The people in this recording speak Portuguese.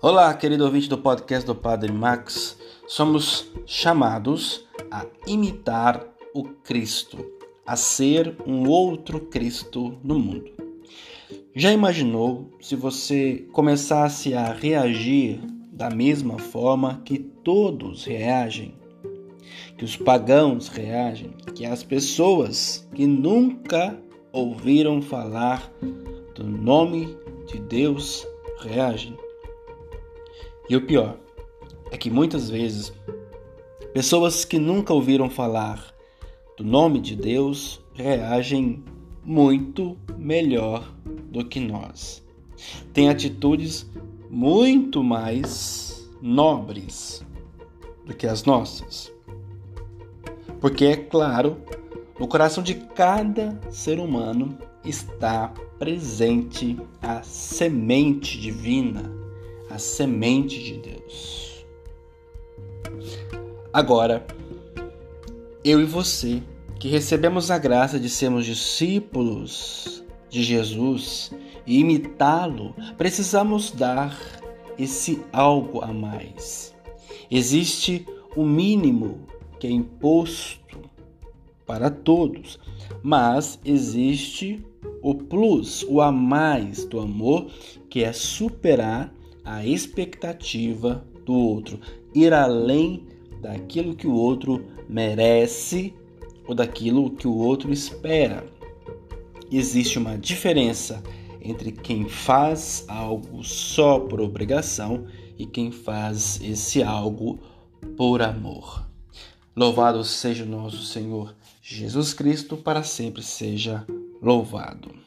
Olá, querido ouvinte do podcast do Padre Max. Somos chamados a imitar o Cristo, a ser um outro Cristo no mundo. Já imaginou se você começasse a reagir da mesma forma que todos reagem? Que os pagãos reagem, que as pessoas que nunca ouviram falar do nome de Deus reagem? E o pior é que muitas vezes pessoas que nunca ouviram falar do nome de Deus reagem muito melhor do que nós. Tem atitudes muito mais nobres do que as nossas. Porque é claro, no coração de cada ser humano está presente a semente divina a semente de Deus. Agora, eu e você, que recebemos a graça de sermos discípulos de Jesus e imitá-lo, precisamos dar esse algo a mais. Existe o mínimo que é imposto para todos, mas existe o plus, o a mais do amor, que é superar a expectativa do outro, ir além daquilo que o outro merece ou daquilo que o outro espera. Existe uma diferença entre quem faz algo só por obrigação e quem faz esse algo por amor. Louvado seja o nosso Senhor Jesus Cristo, para sempre seja louvado.